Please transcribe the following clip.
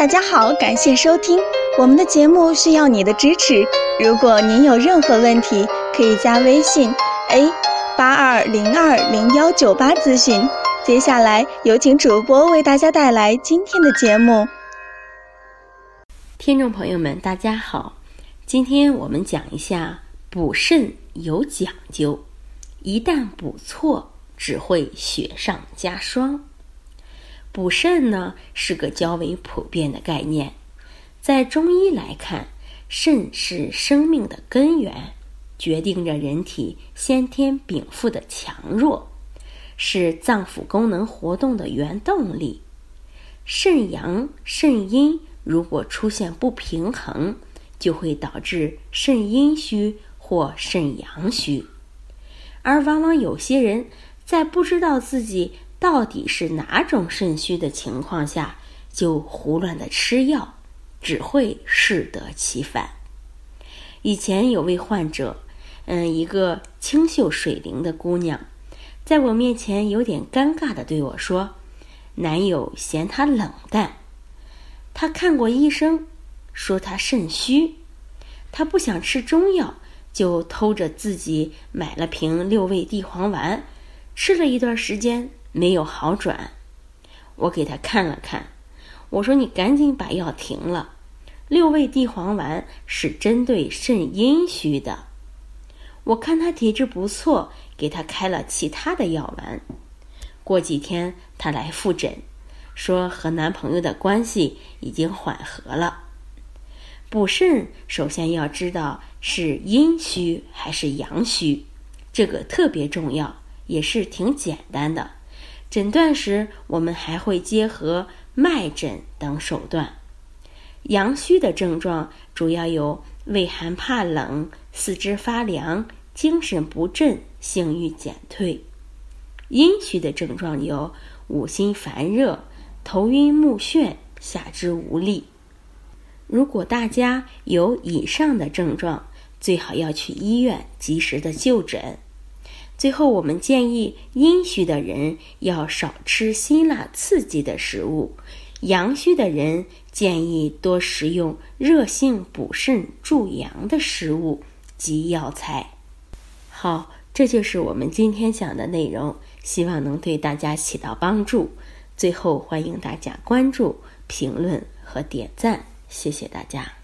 大家好，感谢收听我们的节目，需要你的支持。如果您有任何问题，可以加微信 a 八二零二零幺九八咨询。接下来有请主播为大家带来今天的节目。听众朋友们，大家好，今天我们讲一下补肾有讲究，一旦补错，只会雪上加霜。补肾呢是个较为普遍的概念，在中医来看，肾是生命的根源，决定着人体先天禀赋的强弱，是脏腑功能活动的原动力。肾阳、肾阴如果出现不平衡，就会导致肾阴虚或肾阳虚，而往往有些人在不知道自己。到底是哪种肾虚的情况下，就胡乱的吃药，只会适得其反。以前有位患者，嗯，一个清秀水灵的姑娘，在我面前有点尴尬的对我说：“男友嫌她冷淡，她看过医生，说她肾虚，她不想吃中药，就偷着自己买了瓶六味地黄丸，吃了一段时间。”没有好转，我给他看了看，我说：“你赶紧把药停了。六味地黄丸是针对肾阴虚的。”我看他体质不错，给他开了其他的药丸。过几天他来复诊，说和男朋友的关系已经缓和了。补肾首先要知道是阴虚还是阳虚，这个特别重要，也是挺简单的。诊断时，我们还会结合脉诊等手段。阳虚的症状主要有畏寒怕冷、四肢发凉、精神不振、性欲减退；阴虚的症状有五心烦热、头晕目眩、下肢无力。如果大家有以上的症状，最好要去医院及时的就诊。最后，我们建议阴虚的人要少吃辛辣刺激的食物，阳虚的人建议多食用热性补肾助阳的食物及药材。好，这就是我们今天讲的内容，希望能对大家起到帮助。最后，欢迎大家关注、评论和点赞，谢谢大家。